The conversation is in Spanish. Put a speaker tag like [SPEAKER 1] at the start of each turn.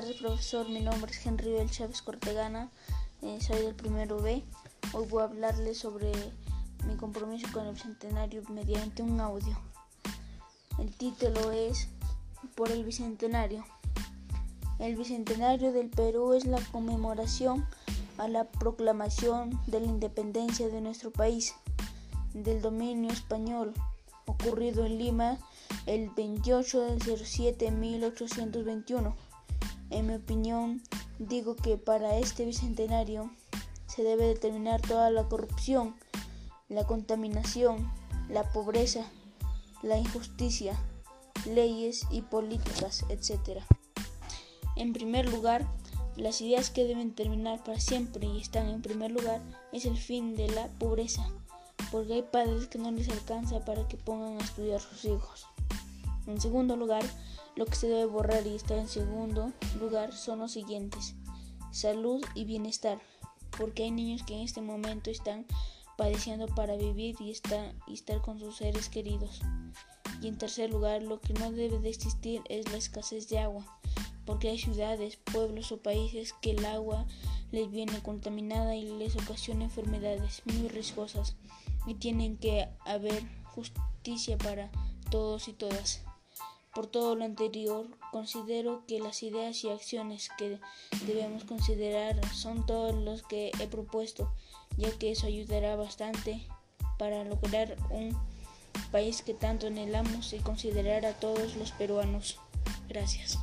[SPEAKER 1] tardes, profesor. Mi nombre es Henry Bel Chávez Cortegana. Eh, soy del primero B. Hoy voy a hablarles sobre mi compromiso con el bicentenario mediante un audio. El título es Por el bicentenario. El bicentenario del Perú es la conmemoración a la proclamación de la independencia de nuestro país del dominio español ocurrido en Lima el 28 del 07 1821. En mi opinión, digo que para este bicentenario se debe determinar toda la corrupción, la contaminación, la pobreza, la injusticia, leyes y políticas, etc. En primer lugar, las ideas que deben terminar para siempre y están en primer lugar es el fin de la pobreza, porque hay padres que no les alcanza para que pongan a estudiar sus hijos. En segundo lugar, lo que se debe borrar y está en segundo lugar son los siguientes. Salud y bienestar, porque hay niños que en este momento están padeciendo para vivir y, y estar con sus seres queridos. Y en tercer lugar, lo que no debe de existir es la escasez de agua, porque hay ciudades, pueblos o países que el agua les viene contaminada y les ocasiona enfermedades muy riesgosas y tienen que haber justicia para todos y todas. Por todo lo anterior, considero que las ideas y acciones que debemos considerar son todos los que he propuesto, ya que eso ayudará bastante para lograr un país que tanto anhelamos y considerar a todos los peruanos. Gracias.